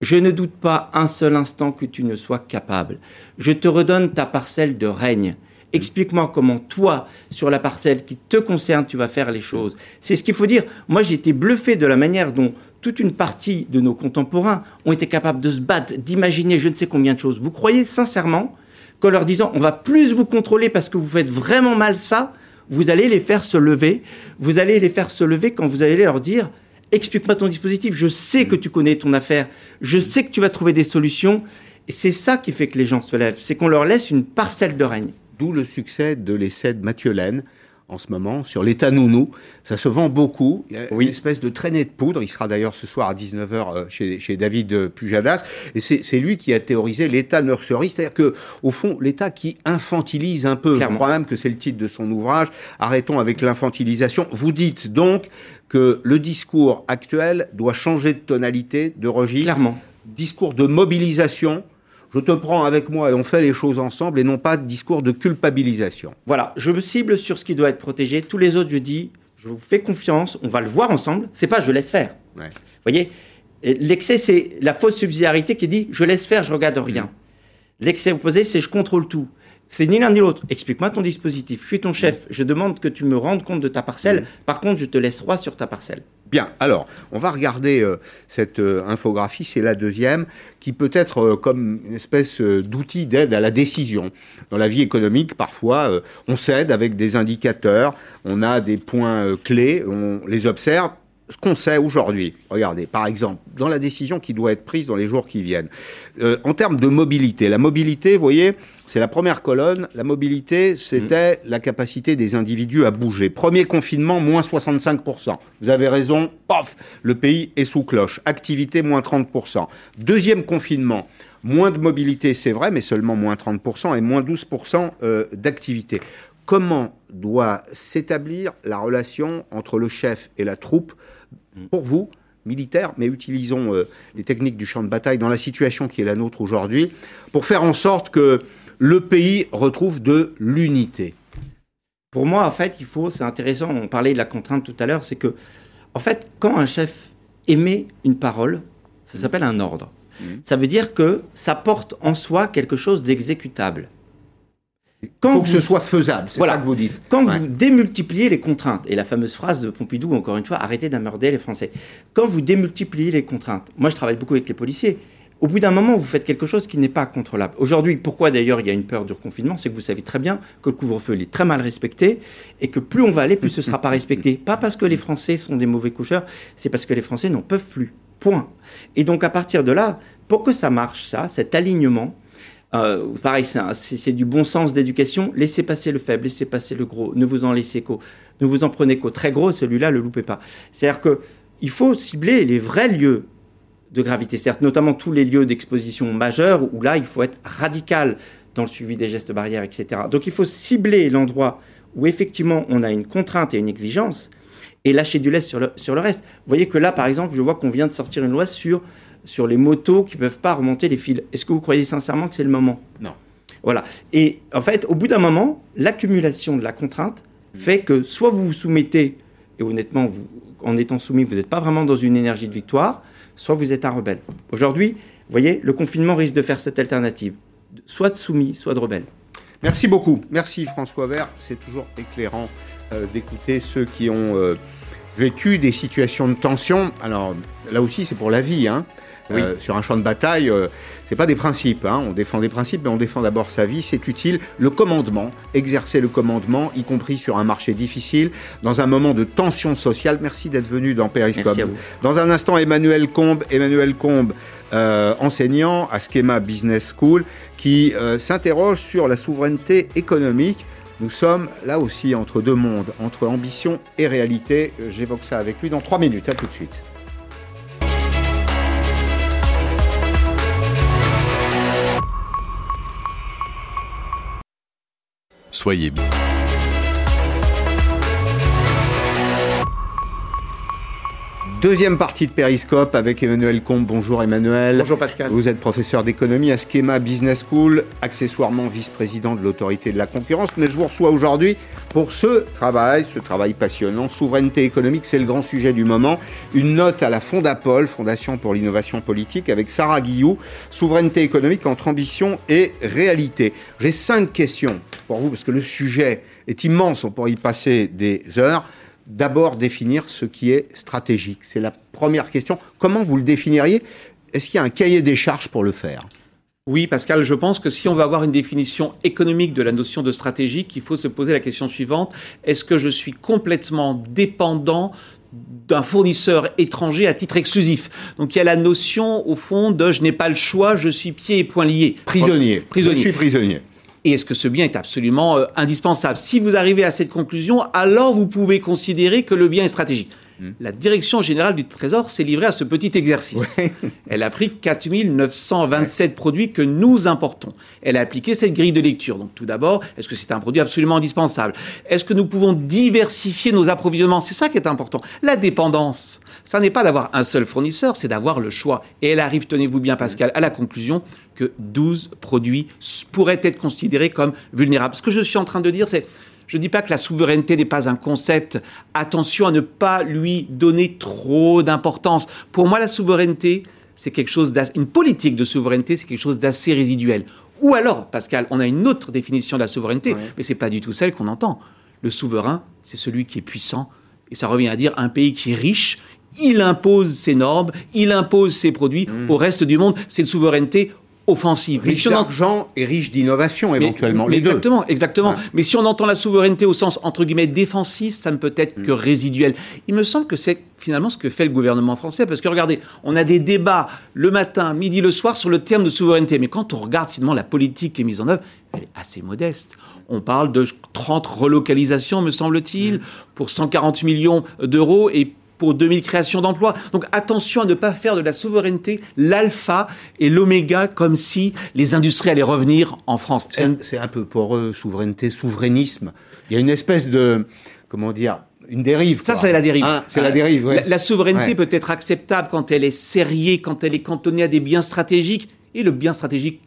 K: Je ne doute pas un seul instant que tu ne sois capable. Je te redonne ta parcelle de règne. Explique-moi comment toi, sur la parcelle qui te concerne, tu vas faire les choses. C'est ce qu'il faut dire. Moi, j'ai été bluffé de la manière dont toute une partie de nos contemporains ont été capables de se battre, d'imaginer je ne sais combien de choses. Vous croyez sincèrement qu'en leur disant on va plus vous contrôler parce que vous faites vraiment mal ça, vous allez les faire se lever? Vous allez les faire se lever quand vous allez leur dire explique-moi ton dispositif. Je sais que tu connais ton affaire. Je sais que tu vas trouver des solutions. Et c'est ça qui fait que les gens se lèvent. C'est qu'on leur laisse une parcelle de règne.
A: D'où le succès de l'essai de Mathieu Laine en ce moment sur l'État nounou. Ça se vend beaucoup. Il y a une espèce de traînée de poudre. Il sera d'ailleurs ce soir à 19h euh, chez, chez David euh, Pujadas. Et c'est c'est lui qui a théorisé l'État nurserie. C'est-à-dire que, au fond, l'État qui infantilise un peu. Je crois même que c'est le titre de son ouvrage. Arrêtons avec l'infantilisation. Vous dites donc que le discours actuel doit changer de tonalité, de registre.
K: Clairement.
A: Discours de mobilisation. Je te prends avec moi et on fait les choses ensemble et non pas de discours de culpabilisation.
K: Voilà, je me cible sur ce qui doit être protégé. Tous les autres, je dis, je vous fais confiance, on va le voir ensemble. C'est pas je laisse faire.
A: Ouais.
K: Vous voyez L'excès, c'est la fausse subsidiarité qui dit je laisse faire, je regarde rien. L'excès opposé, c'est je contrôle tout. C'est ni l'un ni l'autre. Explique-moi ton dispositif. Je suis ton chef. Je demande que tu me rendes compte de ta parcelle. Par contre, je te laisse roi sur ta parcelle.
A: Bien, alors, on va regarder euh, cette euh, infographie, c'est la deuxième, qui peut être euh, comme une espèce d'outil d'aide à la décision. Dans la vie économique, parfois, on s'aide avec des indicateurs, on a des points clés, on les observe. Ce qu'on sait aujourd'hui, regardez, par exemple, dans la décision qui doit être prise dans les jours qui viennent, euh, en termes de mobilité, la mobilité, vous voyez, c'est la première colonne. La mobilité, c'était la capacité des individus à bouger. Premier confinement, moins 65%. Vous avez raison, paf, le pays est sous cloche. Activité, moins 30%. Deuxième confinement, moins de mobilité, c'est vrai, mais seulement moins 30% et moins 12% euh, d'activité. Comment doit s'établir la relation entre le chef et la troupe pour vous militaire, mais utilisons euh, les techniques du champ de bataille dans la situation qui est la nôtre aujourd'hui, pour faire en sorte que le pays retrouve de l'unité.
K: Pour moi, en fait, il faut, c'est intéressant, on parlait de la contrainte tout à l'heure, c'est que, en fait, quand un chef émet une parole, ça s'appelle un ordre. Ça veut dire que ça porte en soi quelque chose d'exécutable.
A: Quand faut que ce soit faisable, c'est ça que vous dites.
K: Quand
A: Ouais.
K: vous démultipliez les contraintes, et la fameuse phrase de Pompidou, encore une fois, arrêtez d'emmerder les Français. Quand vous démultipliez les contraintes, moi je travaille beaucoup avec les policiers, au bout d'un moment, vous faites quelque chose qui n'est pas contrôlable. Aujourd'hui, pourquoi d'ailleurs il y a une peur du reconfinement C'est que vous savez très bien que le couvre-feu est très mal respecté et que plus on va aller, plus ce ne sera pas respecté. Pas parce que les Français sont des mauvais coucheurs, c'est parce que les Français n'en peuvent plus. Point. Et donc à partir de là, pour que ça marche, ça, cet alignement, euh, pareil, c'est du bon sens d'éducation. Laissez passer le faible, laissez passer le gros. Ne vous en laissez qu'au, ne vous en prenez qu'au très gros. Celui-là, le loupez pas. C'est-à-dire que il faut cibler les vrais lieux de gravité. Certes, notamment tous les lieux d'exposition majeurs où là, il faut être radical dans le suivi des gestes barrières, etc. Donc il faut cibler l'endroit où effectivement on a une contrainte et une exigence et lâcher du lest sur le, sur le reste. Vous voyez que là, par exemple, je vois qu'on vient de sortir une loi sur, sur les motos qui ne peuvent pas remonter les fils. Est-ce que vous croyez sincèrement que c'est le moment?
A: Non.
K: Voilà. Et en fait, au bout d'un moment, l'accumulation de la contrainte fait que soit vous vous soumettez, et honnêtement, vous, en étant soumis, vous n'êtes pas vraiment dans une énergie de victoire, soit vous êtes un rebelle. Aujourd'hui, vous voyez, le confinement risque de faire cette alternative, soit de soumis, soit de rebelle.
A: Merci beaucoup. Merci François Vert. C'est toujours éclairant euh, d'écouter ceux qui ont euh, vécu des situations de tension. Alors là aussi, c'est pour la vie. Hein. Euh, sur un champ de bataille, euh, c'est pas des principes. Hein. On défend des principes, mais on défend d'abord sa vie. C'est utile. Le commandement, exercer le commandement, y compris sur un marché difficile, dans un moment de tension sociale. Merci d'être venu dans Periscope. Dans un instant, Emmanuel Combe, Emmanuel Combe, euh, enseignant à Schema Business School, qui s'interroge sur la souveraineté économique. Nous sommes là aussi entre deux mondes, entre ambition et réalité. J'évoque ça avec lui dans trois minutes. À tout de suite.
L: Soyez bien.
A: Deuxième partie de Périscope avec Emmanuel Combe. Bonjour Emmanuel.
M: Bonjour Pascal.
A: Vous êtes professeur d'économie à Schema Business School, accessoirement vice-président de l'autorité de la concurrence. Mais je vous reçois aujourd'hui pour ce travail, ce travail passionnant. Souveraineté économique, c'est le grand sujet du moment. Une note à la Fondapol, Fondation pour l'innovation politique, avec Sarah Guillou. Souveraineté économique entre ambition et réalité. J'ai cinq questions pour vous parce que le sujet est immense. On pourrait y passer des heures d'abord définir ce qui est stratégique C'est la première question. Comment vous le définiriez? Est-ce qu'il y a un cahier des charges pour le faire?
M: Oui, Pascal, je pense que si on veut avoir une définition économique de la notion de stratégique, il faut se poser la question suivante. Est-ce que je suis complètement dépendant d'un fournisseur étranger à titre exclusif? Donc il y a la notion, au fond, de je n'ai pas le choix, je suis pieds et poings liés.
A: Prisonnier. prisonnier. Je suis prisonnier
M: et est-ce que ce bien est absolument euh, indispensable? Si vous arrivez à cette conclusion, alors vous pouvez considérer que le bien est stratégique. Hmm. La direction générale du Trésor s'est livrée à ce petit exercice. Elle a pris 4927 produits que nous importons. Elle a appliqué cette grille de lecture. Donc tout d'abord, est-ce que c'est un produit absolument indispensable? Est-ce que nous pouvons diversifier nos approvisionnements? C'est ça qui est important. La dépendance, ça n'est pas d'avoir un seul fournisseur, c'est d'avoir le choix. Et elle arrive, tenez-vous bien Pascal, à la conclusion que 12 produits pourraient être considérés comme vulnérables. Ce que je suis en train de dire, c'est je ne dis pas que la souveraineté n'est pas un concept. Attention à ne pas lui donner trop d'importance. Pour moi, la souveraineté, c'est quelque chose une politique de souveraineté, c'est quelque chose d'assez résiduel. Ou alors, Pascal, on a une autre définition de la souveraineté, mais c'est pas du tout celle qu'on entend. Le souverain, c'est celui qui est puissant, et ça revient à dire un pays qui est riche, il impose ses normes, il impose ses produits mmh. au reste du monde. C'est une souveraineté offensive.
A: Riche d'argent et riche d'innovation éventuellement. les
M: exactement, exactement. Mais si on entend la souveraineté au sens entre guillemets défensif, ça ne peut être que mm. résiduel. Il me semble que c'est finalement ce que fait le gouvernement français, parce que regardez, on a des débats le matin, midi, le soir sur le terme de souveraineté, mais quand on regarde finalement la politique qui est mise en œuvre, elle est assez modeste. On parle de 30 relocalisations, me semble-t-il, mm. pour 140 millions d'euros, et pour 2000 créations d'emplois. Donc attention à ne pas faire de la souveraineté l'alpha et l'oméga comme si les industries allaient revenir en France.
A: C'est un peu pour eux, souveraineté, souverainisme. Il y a une espèce de, comment dire, une dérive.
M: Ça, c'est la dérive.
A: Hein, c'est la dérive.
M: La, souveraineté peut être acceptable quand elle est serriée, quand elle est cantonnée à des biens stratégiques. Et le bien stratégique,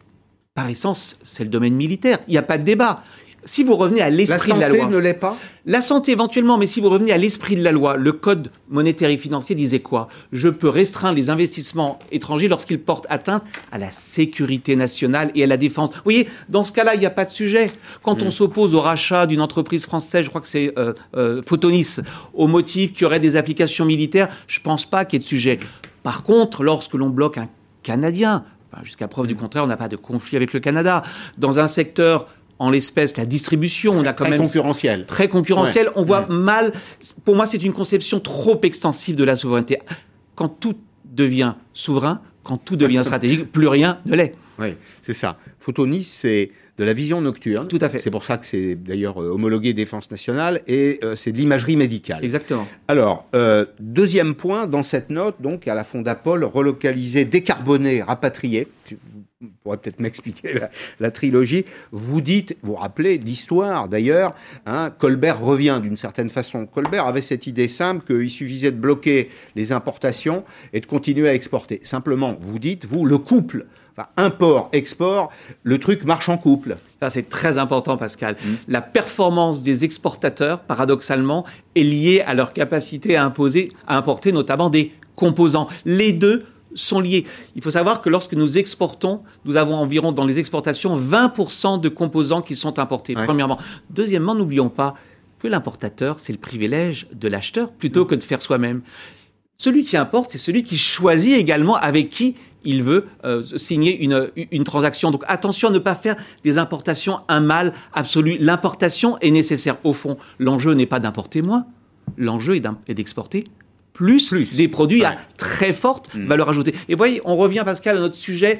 M: par essence, c'est le domaine militaire. Il n'y a pas de débat si vous revenez à l'esprit de la loi.
A: La santé ne l'est pas
M: La santé éventuellement, mais si vous revenez à l'esprit de la loi, le code monétaire et financier disait quoi? Je peux restreindre les investissements étrangers lorsqu'ils portent atteinte à la sécurité nationale et à la défense. Vous voyez, dans ce cas-là, il n'y a pas de sujet. Quand on hmm. s'oppose au rachat d'une entreprise française, je crois que c'est euh, euh, Photonis, au motif qu'il y aurait des applications militaires, je ne pense pas qu'il y ait de sujet. Par contre, lorsque l'on bloque un Canadien, Jusqu'à preuve du contraire, on n'a pas de conflit avec le Canada. Dans un secteur en l'espèce la distribution, on a quand
A: Très
M: même
A: concurrentiel.
M: très concurrentiel.
A: Ouais.
M: On voit
A: Mm.
M: mal. Pour moi, c'est une conception trop extensive de la souveraineté. Quand tout devient souverain, quand tout devient stratégique, plus rien ne l'est.
A: Oui, c'est ça. Photonis, c'est de la vision nocturne.
M: Tout à fait.
A: C'est pour ça que c'est d'ailleurs euh, homologué défense nationale et euh, c'est de l'imagerie médicale.
M: Exactement.
A: Alors, euh, deuxième point dans cette note, donc à la Fondapol, relocalisé, décarboné, rapatrié. Vous pourrez peut-être m'expliquer la, la trilogie. Vous dites, vous rappelez l'histoire d'ailleurs. Hein, Colbert revient d'une certaine façon. Colbert avait cette idée simple qu'il suffisait de bloquer les importations et de continuer à exporter. Simplement, vous dites, vous, le couple, enfin, import-export, le truc marche en couple.
M: Ça, c'est très important, Pascal.
A: Mm.
M: La performance des exportateurs, paradoxalement, est liée à leur capacité à imposer, à importer notamment des composants. Les deux sont liés. Il faut savoir que lorsque nous exportons, nous avons environ dans les exportations 20% de composants qui sont importés,
A: Ouais.
M: premièrement. Deuxièmement, n'oublions pas que l'importateur, c'est le privilège de l'acheteur plutôt que de faire soi-même. Celui qui importe, c'est celui qui choisit également avec qui il veut euh, signer une, une transaction. Donc attention à ne pas faire des importations un mal absolu. L'importation est nécessaire. Au fond, l'enjeu n'est pas d'importer moins, l'enjeu est d'exporter plus, des produits à très forte valeur ajoutée. Et voyez, on revient, Pascal, à notre sujet.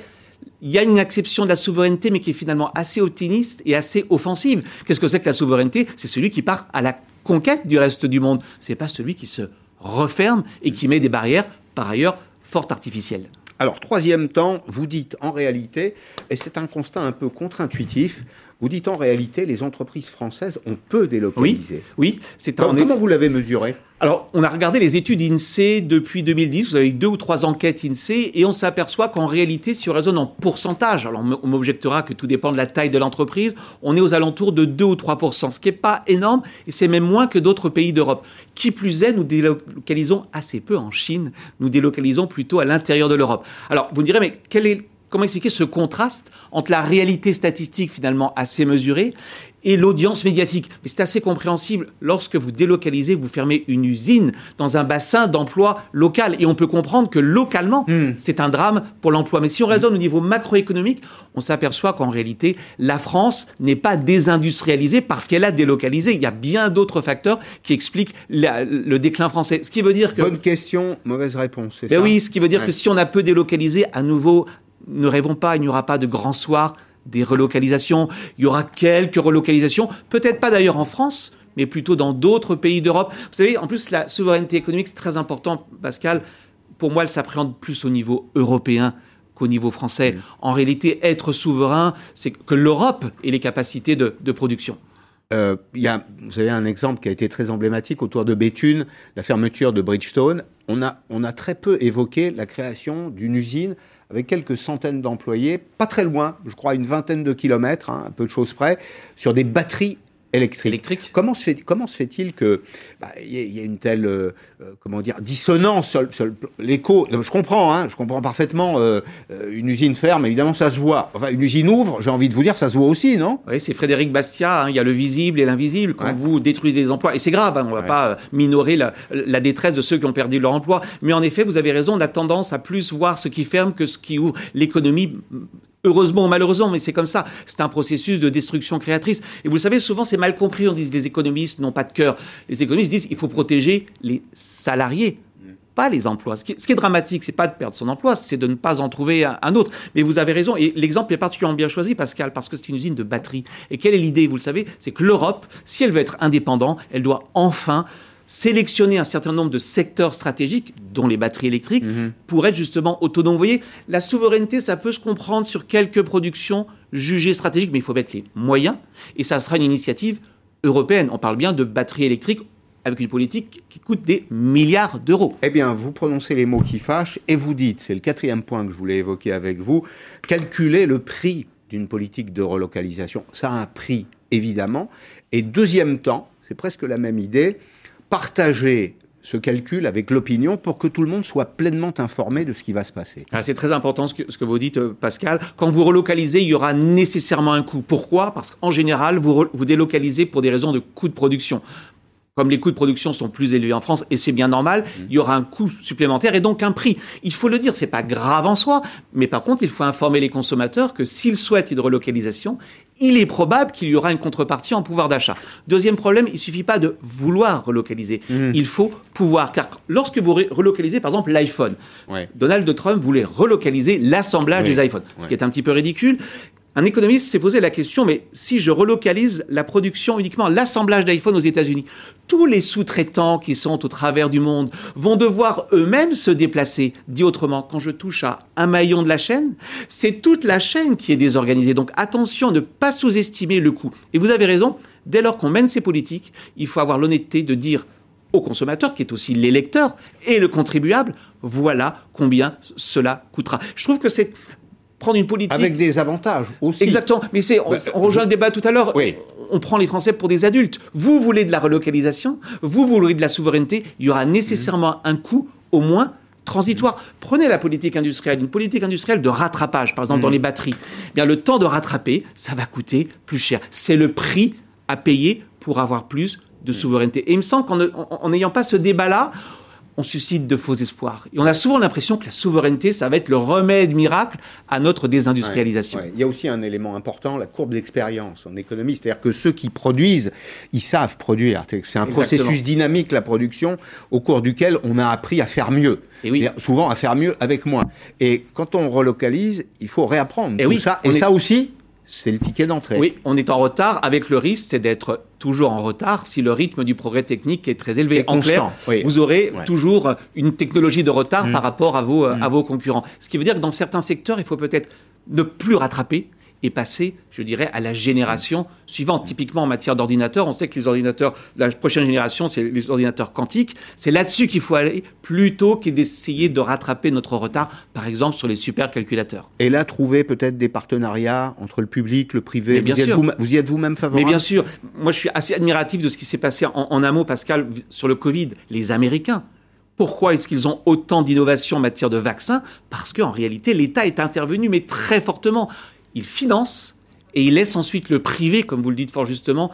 M: Il y a une acception de la souveraineté, mais qui est finalement assez optimiste et assez offensive. Qu'est-ce que c'est que la souveraineté? C'est celui qui part à la conquête du reste du monde. C'est pas celui qui se referme et qui met des barrières, par ailleurs, fort artificielles.
A: Alors, troisième temps, vous dites en réalité, et c'est un constat un peu contre-intuitif, vous dites en réalité, les entreprises françaises, on peut délocaliser.
M: Oui, c'est
A: Comment,
M: un
A: comment vous l'avez mesuré?
M: Alors, on a regardé les études INSEE depuis 2010. Vous avez eu deux ou trois enquêtes INSEE et on s'aperçoit qu'en réalité, si on raisonne en pourcentage, alors on m'objectera que tout dépend de la taille de l'entreprise, on est aux alentours de 2 ou 3% ce qui n'est pas énorme et c'est même moins que d'autres pays d'Europe. Qui plus est, nous délocalisons assez peu en Chine. Nous délocalisons plutôt à l'intérieur de l'Europe. Alors, vous me direz, mais quel est comment expliquer ce contraste entre la réalité statistique finalement assez mesurée et l'audience médiatique? Mais c'est assez compréhensible. Lorsque vous délocalisez, vous fermez une usine dans un bassin d'emploi local. Et on peut comprendre que localement, c'est un drame pour l'emploi. Mais si on raisonne au niveau macroéconomique, on s'aperçoit qu'en réalité, la France n'est pas désindustrialisée parce qu'elle a délocalisé. Il y a bien d'autres facteurs qui expliquent la- le déclin français. Ce qui veut dire que...
A: Bonne question, mauvaise réponse.
M: Ben
A: ça?
M: oui, ce qui veut dire
A: Ouais.
M: que si on a peu délocalisé, à nouveau, ne rêvons pas, il n'y aura pas de grands soirs, des relocalisations. Il y aura quelques relocalisations, peut-être pas d'ailleurs en France, mais plutôt dans d'autres pays d'Europe. Vous savez, en plus, la souveraineté économique, c'est très important, Pascal. Pour moi, elle s'appréhende plus au niveau européen qu'au niveau français. En réalité, être souverain, c'est que l'Europe ait les capacités de, de production.
A: Euh, il y a, vous avez un exemple qui a été très emblématique autour de Béthune, la fermeture de Bridgestone. On a, on a très peu évoqué la création d'une usine avec quelques centaines d'employés, pas très loin, je crois une vingtaine de kilomètres, hein, un peu de choses près, sur des batteries électriques. Comment se fait, comment se fait-il que bah, il y, y ait une telle euh, euh, comment dire dissonance sur, l'écho Je comprends, hein, je comprends parfaitement. euh, une usine ferme, évidemment, ça se voit. Enfin, une usine ouvre, j'ai envie de vous dire, ça se voit aussi, non?
M: Oui, c'est Frédéric Bastiat, hein, il y a le visible et l'invisible. Quand vous détruisez des emplois, et c'est grave, hein, on ne va pas minorer la, la détresse de ceux qui ont perdu leur emploi, mais en effet, vous avez raison, on a tendance à plus voir ce qui ferme que ce qui ouvre. L'économie, heureusement ou malheureusement, mais c'est comme ça, c'est un processus de destruction créatrice. Et vous le savez, souvent c'est mal compris, on dit les économistes n'ont pas de cœur. Les économistes disent il faut protéger les salariés pas les emplois. Ce qui, ce qui est dramatique, c'est pas de perdre son emploi, c'est de ne pas en trouver un, un autre. Mais vous avez raison, et l'exemple est particulièrement bien choisi, Pascal, parce que c'est une usine de batterie. Et quelle est l'idée, vous le savez? C'est que l'Europe, si elle veut être indépendante, elle doit enfin sélectionner un certain nombre de secteurs stratégiques, dont les batteries électriques, pour être justement autonomes. Vous voyez, la souveraineté, ça peut se comprendre sur quelques productions jugées stratégiques, mais il faut mettre les moyens, et ça sera une initiative européenne. On parle bien de batteries électriques avec une politique qui coûte des milliards d'euros.
A: Eh bien, vous prononcez les mots qui fâchent et vous dites, c'est le quatrième point que je voulais évoquer avec vous, calculer le prix d'une politique de relocalisation. Ça a un prix, évidemment. Et deuxième temps, c'est presque la même idée, partager ce calcul avec l'opinion pour que tout le monde soit pleinement informé de ce qui va se passer.
M: Ah, C'est très important ce que, ce que vous dites, euh, Pascal. Quand vous relocalisez, il y aura nécessairement un coût. Pourquoi? Parce qu'en général, vous délocalisez pour des raisons de coût de production. comme les coûts de production sont plus élevés en France, et c'est bien normal,
A: Mmh.
M: il y aura un coût supplémentaire et donc un prix. Il faut le dire, c'est pas grave en soi, mais par contre, il faut informer les consommateurs que s'ils souhaitent une relocalisation, il est probable qu'il y aura une contrepartie en pouvoir d'achat. Deuxième problème, il suffit pas de vouloir relocaliser,
A: Mmh.
M: il faut pouvoir, car lorsque vous re- relocalisez par exemple l'iPhone, Donald Trump voulait relocaliser l'assemblage
A: Oui.
M: des iPhones, ce qui est un petit peu ridicule. Un économiste s'est posé la question, mais si je relocalise la production uniquement, l'assemblage d'iPhone aux États-Unis, tous les sous-traitants qui sont au travers du monde vont devoir eux-mêmes se déplacer. Dit autrement, quand je touche à un maillon de la chaîne, c'est toute la chaîne qui est désorganisée. Donc attention, ne pas sous-estimer le coût. Et vous avez raison, dès lors qu'on mène ces politiques, il faut avoir l'honnêteté de dire au consommateur, qui est aussi l'électeur et le contribuable, voilà combien cela coûtera. Je trouve que c'est prendre une politique...
A: Avec des avantages aussi.
M: Exactement, mais c'est, on,
A: Bah,
M: on rejoint le débat tout à l'heure. On prend les Français pour des adultes. Vous voulez de la relocalisation, vous voulez de la souveraineté, il y aura nécessairement un coût, au moins transitoire. Prenez la politique industrielle, une politique industrielle de rattrapage, par exemple dans les batteries. Eh Bien, le temps de rattraper, ça va coûter plus cher. C'est le prix à payer pour avoir plus de souveraineté. Et il me semble qu'en n'ayant pas ce débat-là, on suscite de faux espoirs. Et on a souvent l'impression que la souveraineté, ça va être le remède miracle à notre désindustrialisation.
A: Ouais, ouais. Il y a aussi un élément important, la courbe d'expérience en économie. C'est-à-dire que ceux qui produisent, ils savent produire. C'est un
M: Exactement.
A: processus dynamique, la production, au cours duquel on a appris à faire mieux.
M: Et
A: Souvent à faire mieux avec moins. Et quand on relocalise, il faut réapprendre
M: Et
A: tout
M: oui,
A: ça. Et
M: est-
A: ça aussi, c'est le ticket d'entrée.
M: Oui, on est en retard avec le risque, c'est d'être toujours en retard si le rythme du progrès technique est très élevé.
A: Et
M: en clair,
A: constant, oui.
M: vous aurez
A: Ouais.
M: toujours une technologie de retard
A: Mm.
M: par rapport à vos, euh, à vos concurrents. Ce qui veut dire que dans certains secteurs, il faut peut-être ne plus rattraper et passer, je dirais, à la génération suivante. Typiquement en matière d'ordinateurs, on sait que les ordinateurs la prochaine génération, c'est les ordinateurs quantiques. C'est là-dessus qu'il faut aller plutôt que d'essayer de rattraper notre retard, par exemple sur les supercalculateurs.
A: Et là, trouver peut-être des partenariats entre le public, le privé.
M: Mais bien
A: vous, y êtes
M: sûr.
A: vous, vous y êtes vous-même favorable?
M: Mais bien sûr, moi je suis assez admiratif de ce qui s'est passé en, en un mot, Pascal, sur le Covid. Les Américains, pourquoi est-ce qu'ils ont autant d'innovation en matière de vaccins? Parce qu'en réalité, l'État est intervenu, mais très fortement. Il finance et il laisse ensuite le privé, comme vous le dites fort justement,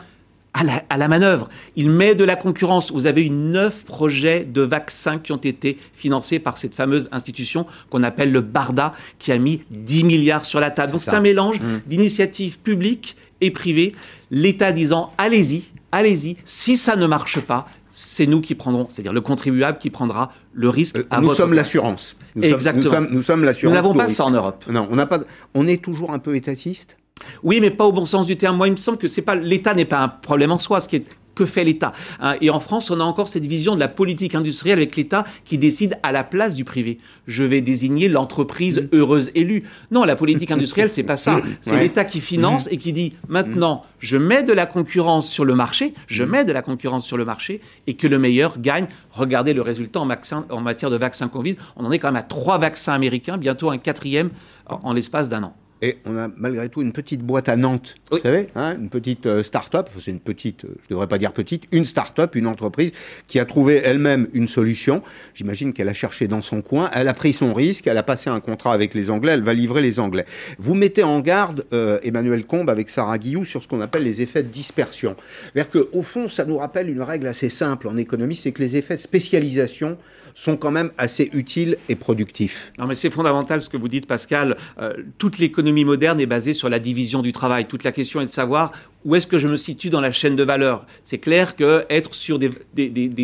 M: à la, à la manœuvre. Il met de la concurrence. Vous avez eu neuf projets de vaccins qui ont été financés par cette fameuse institution qu'on appelle le BARDA, qui a mis 10 milliards sur la table. Donc c'est un mélange
A: Mm.
M: d'initiatives publiques et privées. L'État disant allez-y, allez-y. Si ça ne marche pas, c'est nous qui prendrons, c'est-à-dire le contribuable qui prendra le risque à
A: nous
M: votre
A: sommes
M: place.
A: l'assurance. Nous sommes-
M: Exactement.
A: Nous sommes, nous sommes l'assurance.
M: Nous n'avons pas ça en Europe.
A: Non, on n'a pas. On est toujours un peu étatiste?
M: Oui, mais pas au bon sens du terme. Moi, il me semble que c'est pas l'État n'est pas un problème en soi. Ce qui est que fait l'État Hein, Et en France, on a encore cette vision de la politique industrielle avec l'État qui décide à la place du privé. Je vais désigner l'entreprise heureuse élue. Non, la politique industrielle, c'est pas ça. C'est
A: Ouais.
M: l'État qui finance et qui dit maintenant, je mets de la concurrence sur le marché, je mets de la concurrence sur le marché et que le meilleur gagne. Regardez le résultat en, vaccin- en matière de vaccins Covid. On en est quand même à trois vaccins américains, bientôt un quatrième en l'espace d'un an.
A: Et on a malgré tout une petite boîte à Nantes, vous savez, hein, une petite euh, start-up, enfin, c'est une petite, euh, je devrais pas dire petite, une start-up, une entreprise qui a trouvé elle-même une solution. J'imagine qu'elle a cherché dans son coin, elle a pris son risque, elle a passé un contrat avec les Anglais, elle va livrer les Anglais. Vous mettez en garde euh, Emmanuel Combe avec Sarah Guillou sur ce qu'on appelle les effets de dispersion. C'est-à-dire que au fond, ça nous rappelle une règle assez simple en économie, c'est que les effets de spécialisation sont quand même assez utiles et productifs.
M: Non, mais c'est fondamental ce que vous dites, Pascal. Euh, toute l'économie moderne est basée sur la division du travail. Toute la question est de savoir où est-ce que je me situe dans la chaîne de valeur. C'est clair que être sur des,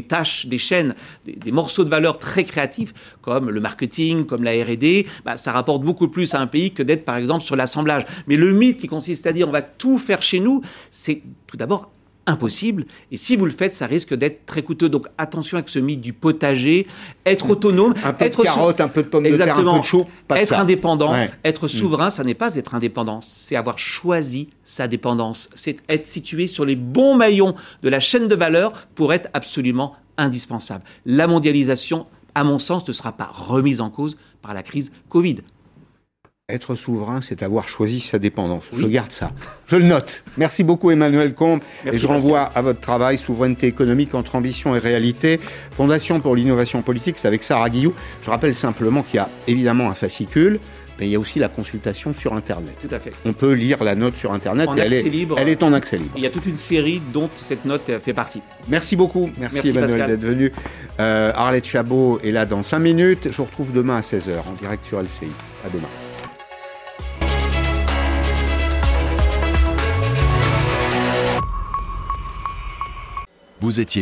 M: tâches, des chaînes, des, des morceaux de valeur très créatifs, comme le marketing, comme la R&D, bah, ça rapporte beaucoup plus à un pays que d'être, par exemple, sur l'assemblage. Mais le mythe qui consiste à dire on va tout faire chez nous, c'est tout d'abord impossible. Et si vous le faites, ça risque d'être très coûteux. Donc attention avec ce mythe du potager, être autonome,
A: Un peu de
M: être sou-
A: carottes, un peu de pommes de terre, un
M: Exactement.
A: peu de chou, pas de
M: être
A: ça.
M: indépendant,
A: Ouais.
M: être
A: Mm.
M: souverain, ça n'est pas être indépendant, c'est avoir choisi sa dépendance. C'est être situé sur les bons maillons de la chaîne de valeur pour être absolument indispensable. La mondialisation, à mon sens, ne sera pas remise en cause par la crise Covid.
A: Être souverain, c'est avoir choisi sa dépendance. Je garde ça. Je le note. Merci beaucoup Emmanuel Combe.
M: Merci,
A: et je renvoie à votre travail, Souveraineté économique entre ambition et réalité. Fondation pour l'innovation politique, c'est avec Sarah Guillou. Je rappelle simplement qu'il y a évidemment un fascicule mais il y a aussi la consultation sur Internet.
M: Tout à fait.
A: On peut lire la note sur Internet.
M: En
A: et elle,
M: accès
A: est,
M: libre.
A: elle est en accès libre.
M: Il y a toute une série dont cette note fait partie.
A: Merci beaucoup. Merci,
M: Merci,
A: Emmanuel
M: Pascal.
A: d'être venu. Euh, Arlette Chabot est là dans 5 minutes. Je vous retrouve demain à 16h en direct sur LCI. À demain.
L: Vous étiez